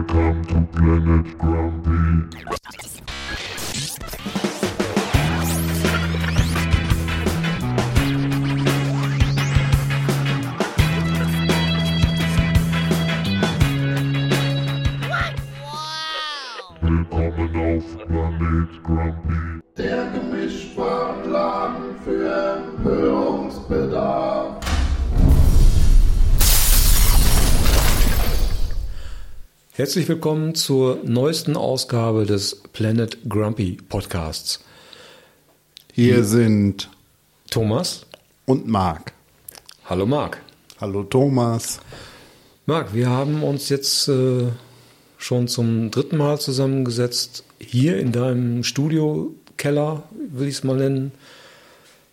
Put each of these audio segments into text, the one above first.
Welcome to Planet Grumpy. Willkommen auf Planet Grumpy. Herzlich willkommen zur neuesten Ausgabe des Planet Grumpy Podcasts. Hier sind Thomas. und Marc. Hallo Marc. Hallo Thomas. Marc, wir haben uns jetzt äh, schon zum dritten Mal zusammengesetzt, hier in deinem Studiokeller, will ich es mal nennen.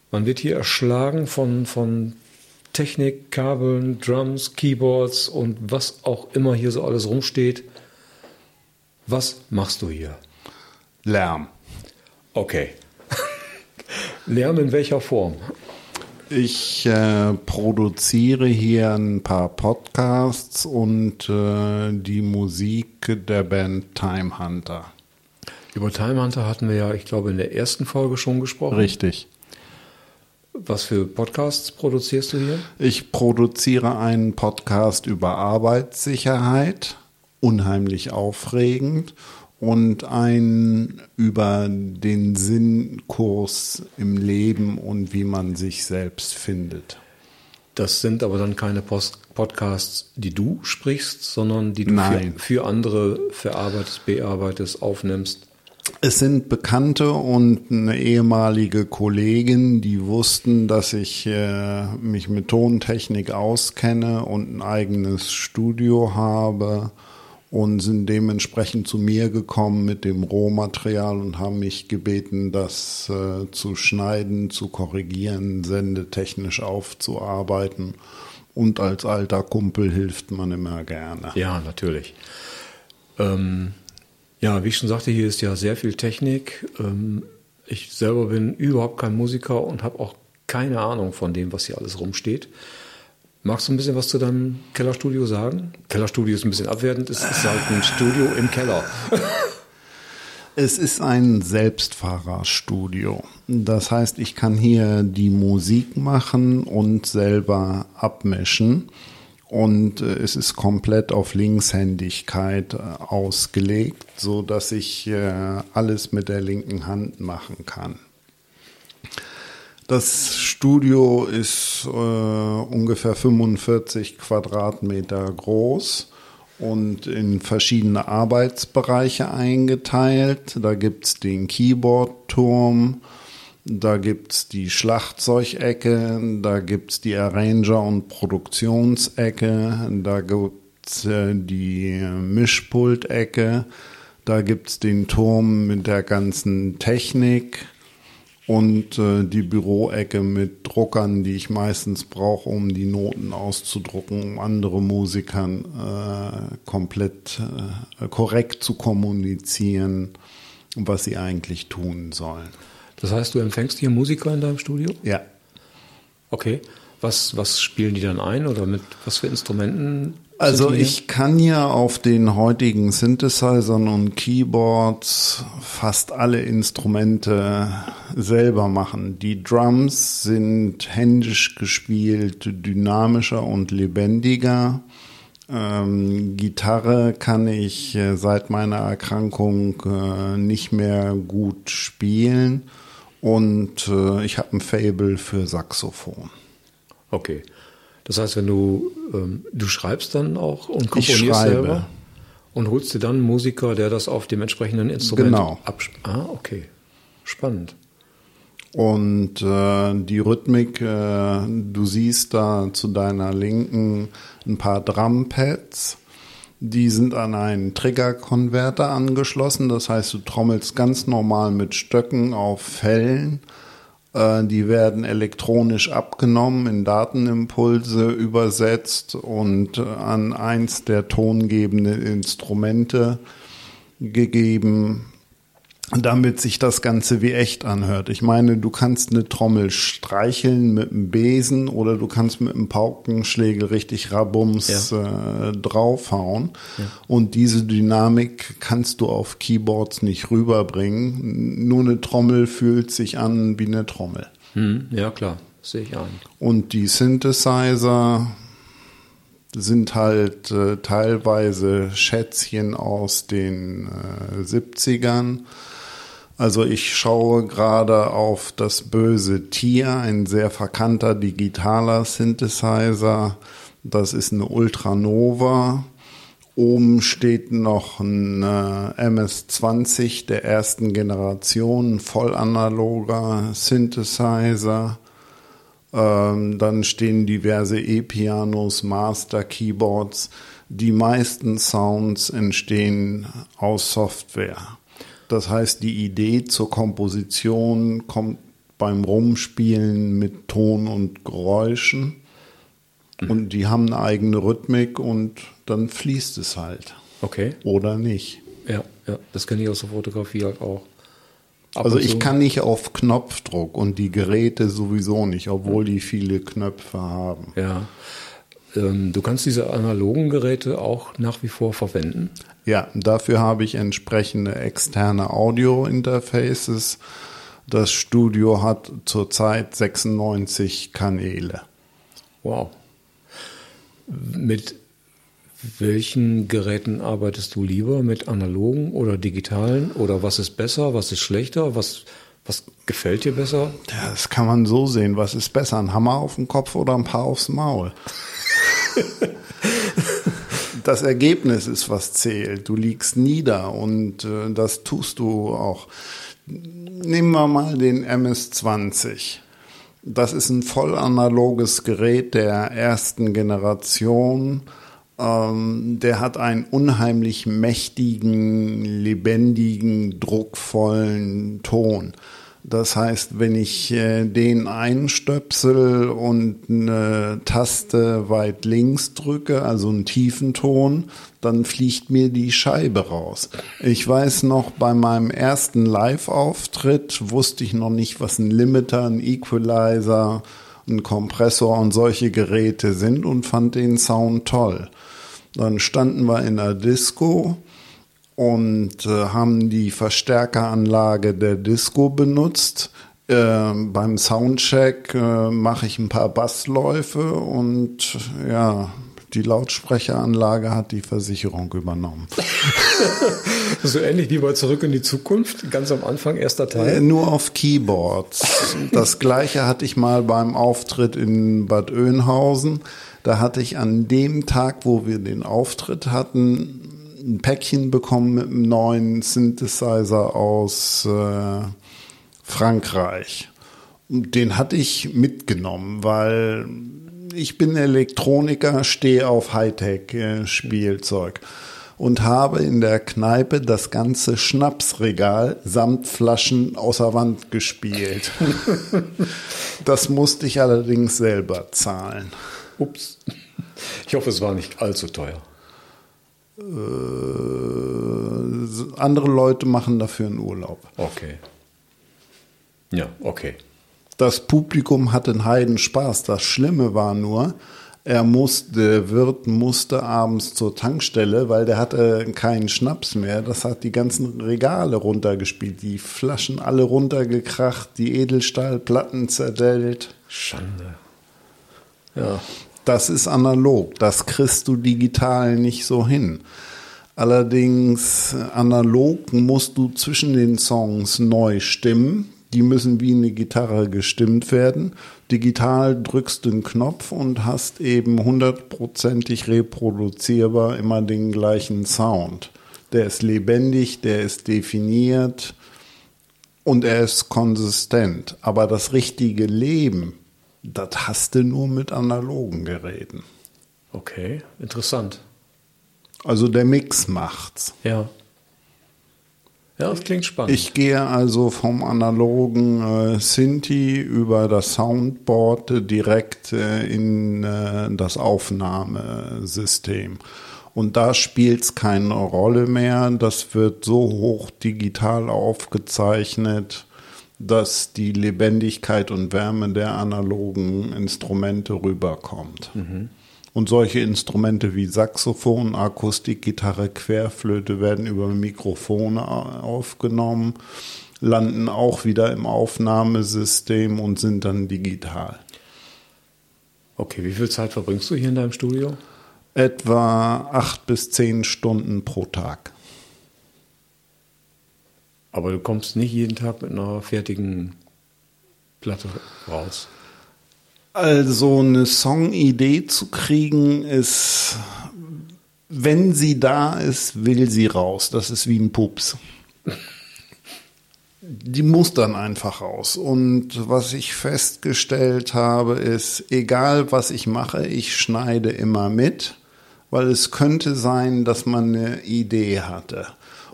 Man wird hier erschlagen von, von Technik, Kabeln, Drums, Keyboards und was auch immer hier so alles rumsteht. Was machst du hier? Lärm. Okay. Lärm in welcher Form? Ich äh, produziere hier ein paar Podcasts und äh, die Musik der Band Time Hunter. Über Time Hunter hatten wir ja, ich glaube, in der ersten Folge schon gesprochen. Richtig. Was für Podcasts produzierst du hier? Ich produziere einen Podcast über Arbeitssicherheit, unheimlich aufregend, und einen über den Sinnkurs im Leben und wie man sich selbst findet. Das sind aber dann keine Post Podcasts, die du sprichst, sondern die du für, für andere verarbeitest, bearbeitest, aufnimmst. Es sind Bekannte und eine ehemalige Kollegin, die wussten, dass ich äh, mich mit Tontechnik auskenne und ein eigenes Studio habe und sind dementsprechend zu mir gekommen mit dem Rohmaterial und haben mich gebeten, das äh, zu schneiden, zu korrigieren, sendetechnisch aufzuarbeiten. Und als alter Kumpel hilft man immer gerne. Ja, natürlich. Ähm, ja, wie ich schon sagte, hier ist ja sehr viel Technik. Ähm, ich selber bin überhaupt kein Musiker und habe auch keine Ahnung von dem, was hier alles rumsteht. Magst du ein bisschen was zu deinem Kellerstudio sagen? Kellerstudio ist ein bisschen abwertend, es ist halt ein Studio im Keller. Es ist ein Selbstfahrerstudio. Das heißt, ich kann hier die Musik machen und selber abmischen. Und äh, es ist komplett auf Linkshändigkeit äh, ausgelegt, so dass ich äh, alles mit der linken Hand machen kann. Das Studio ist äh, ungefähr 45 Quadratmeter groß und in verschiedene Arbeitsbereiche eingeteilt. Da gibt's den Keyboard-Turm, da gibt's die Schlagzeugecke, da gibt's die Arranger- und Produktionsecke, da gibt's äh, die Mischpultecke, da gibt's den Turm mit der ganzen Technik und äh, die Büroecke mit Druckern, die ich meistens brauche, um die Noten auszudrucken, um andere Musikern äh, komplett äh, korrekt zu kommunizieren, was sie eigentlich tun sollen. Das heißt, du empfängst hier Musiker in deinem Studio? Ja. Okay. Was, was spielen die dann ein oder mit was für Instrumenten? Also ich kann ja auf den heutigen Synthesizern und Keyboards fast alle Instrumente selber machen. Die Drums sind händisch gespielt, dynamischer und lebendiger. Ähm, Gitarre kann ich äh, seit meiner Erkrankung äh, nicht mehr gut spielen und äh, ich habe ein Fable für Saxophon. Okay. Das heißt, wenn du, ähm, du schreibst dann auch und komponierst selber und holst dir dann einen Musiker, der das auf dem entsprechenden Instrument Genau. Ah, okay. Spannend. Und äh, die Rhythmik, äh, du siehst da zu deiner Linken ein paar Drumpads. Die sind an einen Triggerkonverter angeschlossen. Das heißt, du trommelst ganz normal mit Stöcken auf Fellen. Äh, die werden elektronisch abgenommen, in Datenimpulse übersetzt und äh, an eins der tongebenden Instrumente gegeben. Damit sich das Ganze wie echt anhört. Ich meine, du kannst eine Trommel streicheln mit einem Besen oder du kannst mit einem Paukenschlägel richtig Rabums Ja. äh, draufhauen. Und diese Dynamik kannst du auf Keyboards nicht rüberbringen. Nur eine Trommel fühlt sich an wie eine Trommel. Hm, ja, klar, sehe ich ein. Und die Synthesizer sind halt äh, teilweise Schätzchen aus den äh, 70ern. Also ich schaue gerade auf das böse Tier, ein sehr verkannter digitaler Synthesizer. Das ist eine Ultranova. Oben steht noch ein äh, MS-20 der ersten Generation, vollanaloger Synthesizer. Ähm, dann stehen diverse E-Pianos, Master Keyboards. Die meisten Sounds entstehen aus Software. Das heißt, die Idee zur Komposition kommt beim Rumspielen mit Ton und Geräuschen. Und die haben eine eigene Rhythmik und dann fließt es halt. Okay. Oder nicht. Ja, ja, das kenne ich aus der Fotografie halt auch. Ab Also ich kann nicht auf Knopfdruck und die Geräte sowieso nicht, obwohl die viele Knöpfe haben. Ja. Ähm, du kannst diese analogen Geräte auch nach wie vor verwenden. Ja, dafür habe ich entsprechende externe Audio-Interfaces. Das Studio hat zurzeit 96 Kanäle. Wow. Mit welchen Geräten arbeitest du lieber? Mit analogen oder digitalen? Oder was ist besser? Was ist schlechter? Was, was gefällt dir besser? Das kann man so sehen. Was ist besser, ein Hammer auf den Kopf oder ein Paar aufs Maul? das Ergebnis ist, was zählt. Du liegst nieder und äh, das tust du auch. Nehmen wir mal den MS-20. Das ist ein voll analoges Gerät der ersten Generation. Ähm, der hat einen unheimlich mächtigen, lebendigen, druckvollen Ton. Das heißt, wenn ich äh, den einstöpsel und eine Taste weit links drücke, also einen tiefen Ton, dann fliegt mir die Scheibe raus. Ich weiß noch, bei meinem ersten Live-Auftritt wusste ich noch nicht, was ein Limiter, ein Equalizer, ein Kompressor und solche Geräte sind und fand den Sound toll. Dann standen wir in der Disco und äh, haben die Verstärkeranlage der Disco benutzt. Äh, beim Soundcheck äh, mache ich ein paar Bassläufe und ja, die Lautsprecheranlage hat die Versicherung übernommen. So ähnlich wie bei Zurück in die Zukunft, ganz am Anfang, erster Äh, Teil. Nur auf Keyboards. Das gleiche hatte ich mal beim Auftritt in Bad Oeynhausen. Da hatte ich an dem Tag, wo wir den Auftritt hatten, ein Päckchen bekommen mit einem neuen Synthesizer aus äh, Frankreich. Und Den hatte ich mitgenommen, weil ich bin Elektroniker, stehe auf Hightech-Spielzeug und habe in der Kneipe das ganze Schnapsregal samt Flaschen außer Wand gespielt. das musste ich allerdings selber zahlen. Ups. Ich hoffe, es war nicht allzu teuer. Äh, andere Leute machen dafür einen Urlaub. Okay. Ja, okay. Das Publikum hatte einen Heidenspaß. Das Schlimme war nur, er musste, der Wirt musste abends zur Tankstelle, weil der hatte keinen Schnaps mehr. Das hat die ganzen Regale runtergespielt, die Flaschen alle runtergekracht, die Edelstahlplatten zerdellt. Schande. Ja. Das ist analog. Das kriegst du digital nicht so hin. Allerdings analog musst du zwischen den Songs neu stimmen. Die müssen wie eine Gitarre gestimmt werden. Digital drückst du einen Knopf und hast eben hundertprozentig reproduzierbar immer den gleichen Sound. Der ist lebendig, der ist definiert und er ist konsistent. Aber das richtige Leben, das hast du nur mit analogen Geräten. Okay, interessant. Also der Mix macht's. Ja. Ja, das klingt spannend. Ich gehe also vom analogen äh, Synthi über das Soundboard äh, direkt äh, in äh, das Aufnahmesystem. Und da spielt es keine Rolle mehr. Das wird so hoch digital aufgezeichnet, dass die Lebendigkeit und Wärme der analogen Instrumente rüberkommt. Und solche Instrumente wie Saxophon, Akustikgitarre, Querflöte werden über Mikrofone aufgenommen, landen auch wieder im Aufnahmesystem und sind dann digital. Okay, wie viel Zeit verbringst du hier in deinem Studio? Etwa acht bis zehn Stunden pro Tag. Aber du kommst nicht jeden Tag mit einer fertigen Platte raus. Also eine Songidee zu kriegen ist, wenn sie da ist, will sie raus. Das ist wie ein Pups. Die muss dann einfach raus. Und was ich festgestellt habe, ist, egal was ich mache, ich schneide immer mit, weil es könnte sein, dass man eine Idee hatte.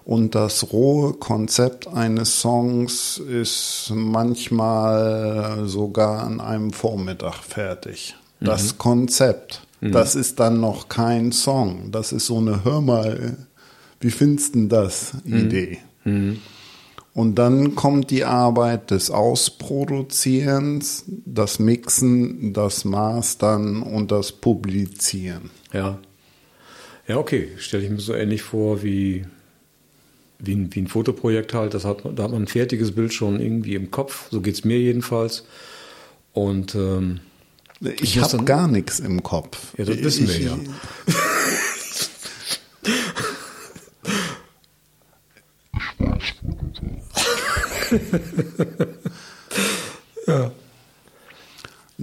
Und das rohe Konzept eines Songs ist manchmal sogar an einem Vormittag fertig. Das Konzept, das ist dann noch kein Song. Das ist so eine Hör mal, wie findest du das Idee? Und dann kommt die Arbeit des Ausproduzierens, das Mixen, das Mastern und das Publizieren. Ja. Ja, okay. Stelle ich mir so ähnlich vor wie, wie, ein, wie ein Fotoprojekt halt. Das hat, man- da hat man ein fertiges Bild schon irgendwie im Kopf. So geht es mir jedenfalls. Und ähm, Ich muss habe gar nichts im Kopf. Ja, das wissen wir ich, ja.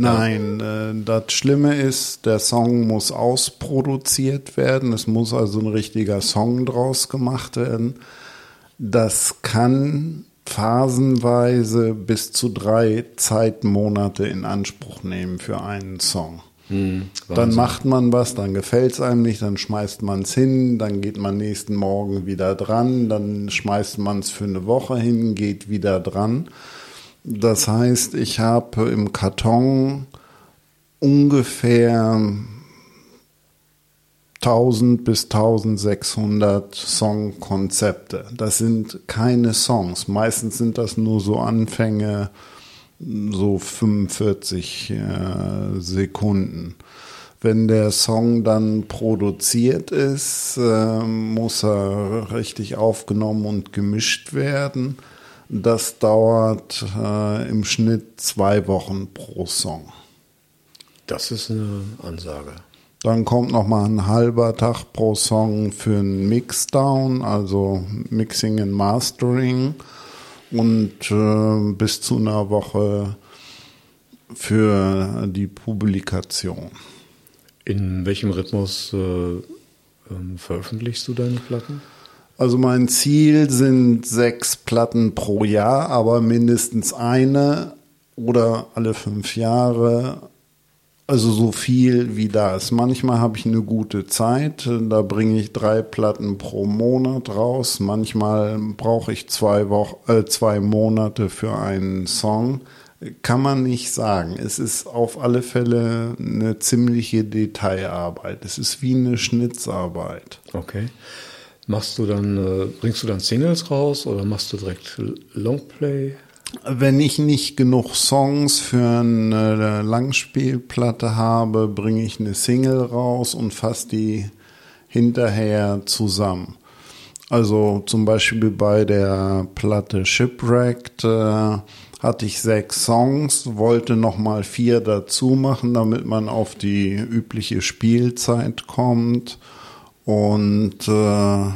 Nein, äh, das Schlimme ist, der Song muss ausproduziert werden. Es muss also ein richtiger Song draus gemacht werden. Das kann phasenweise bis zu drei Zeitmonate in Anspruch nehmen für einen Song. Dann Wahnsinn. macht man was, dann gefällt es einem nicht, dann schmeißt man es hin, dann geht man nächsten Morgen wieder dran, dann schmeißt man es für eine Woche hin, geht wieder dran. Das heißt, ich habe im Karton ungefähr 1000 bis 1600 Songkonzepte. Das sind keine Songs. Meistens sind das nur so Anfänge, so 45 äh, Sekunden. Wenn der Song dann produziert ist, äh, muss er richtig aufgenommen und gemischt werden. Das dauert äh, im Schnitt zwei Wochen pro Song. das ist eine Ansage. Dann kommt noch mal ein halber Tag pro Song für ein Mixdown, also Mixing and Mastering und äh, bis zu einer Woche für die Publikation. In welchem Rhythmus äh, ähm, veröffentlichst du deine Platten? Also mein Ziel sind sechs Platten pro Jahr, aber mindestens eine oder alle fünf Jahre. Also so viel wie da ist. Manchmal habe ich eine gute Zeit, da bringe ich drei Platten pro Monat raus. Manchmal brauche ich zwei, Wochen, äh, zwei Monate für einen Song. Kann man nicht sagen. Es ist auf alle Fälle eine ziemliche Detailarbeit. Es ist wie eine Schnitzarbeit. Okay. Machst du dann, äh, bringst du dann Singles raus oder machst du direkt Longplay? Wenn ich nicht genug Songs für eine Langspielplatte habe, bringe ich eine Single raus und fasse die hinterher zusammen. Also zum Beispiel bei der Platte Shipwrecked äh, hatte ich sechs Songs, wollte nochmal vier dazu machen, damit man auf die übliche Spielzeit kommt. Und äh,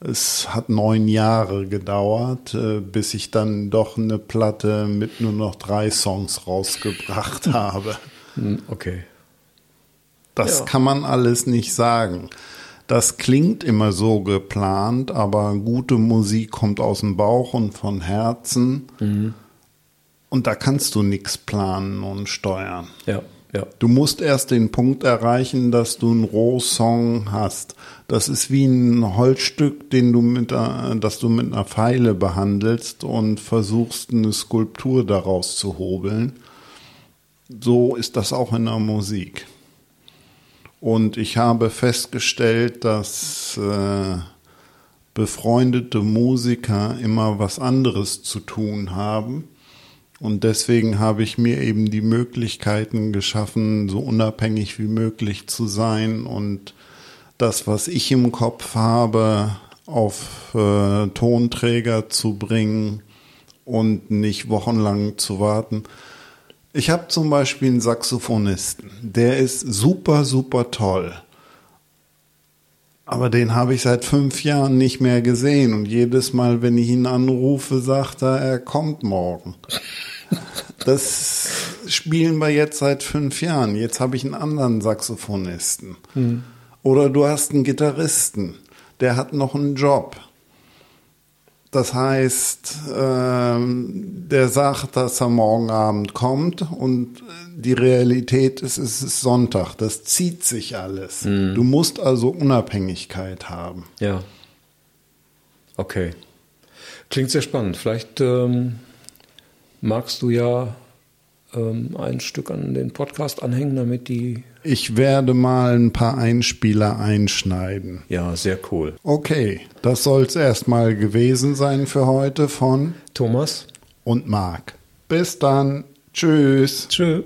es hat neun Jahre gedauert, äh, bis ich dann doch eine Platte mit nur noch drei Songs rausgebracht habe. Hm, Okay. Das Ja. kann man alles nicht sagen. Das klingt immer so geplant, aber gute Musik kommt aus dem Bauch und von Herzen. Und da kannst du nichts planen und steuern. Ja, ja. Du musst erst den Punkt erreichen, dass du einen Rohsong hast. Das ist wie ein Holzstück, den du mit, das du mit einer Pfeile behandelst und versuchst, eine Skulptur daraus zu hobeln. So ist das auch in der Musik. Und ich habe festgestellt, dass äh, befreundete Musiker immer was anderes zu tun haben. Und deswegen habe ich mir eben die Möglichkeiten geschaffen, so unabhängig wie möglich zu sein und das, was ich im Kopf habe, auf äh, Tonträger zu bringen und nicht wochenlang zu warten. Ich habe zum Beispiel einen Saxophonisten, der ist super, super toll. Aber den habe ich seit fünf Jahren nicht mehr gesehen und jedes Mal, wenn ich ihn anrufe, sagt er, er kommt morgen. Das spielen wir jetzt seit fünf Jahren. Jetzt habe ich einen anderen Saxophonisten. Mhm. Oder du hast einen Gitarristen, der hat noch einen Job. Das heißt, ähm, der sagt, dass er morgen Abend kommt und die Realität ist, es ist Sonntag. Das zieht sich alles. Mhm. Du musst also Unabhängigkeit haben. Ja. Okay. Klingt sehr spannend. Vielleicht ähm, magst du ja ähm, ein Stück an den Podcast anhängen, damit die. Ich werde mal ein paar Einspieler einschneiden. Ja, sehr cool. Okay, das soll es erstmal gewesen sein für heute von Thomas und Marc. Bis dann. Tschüss. Tschüss.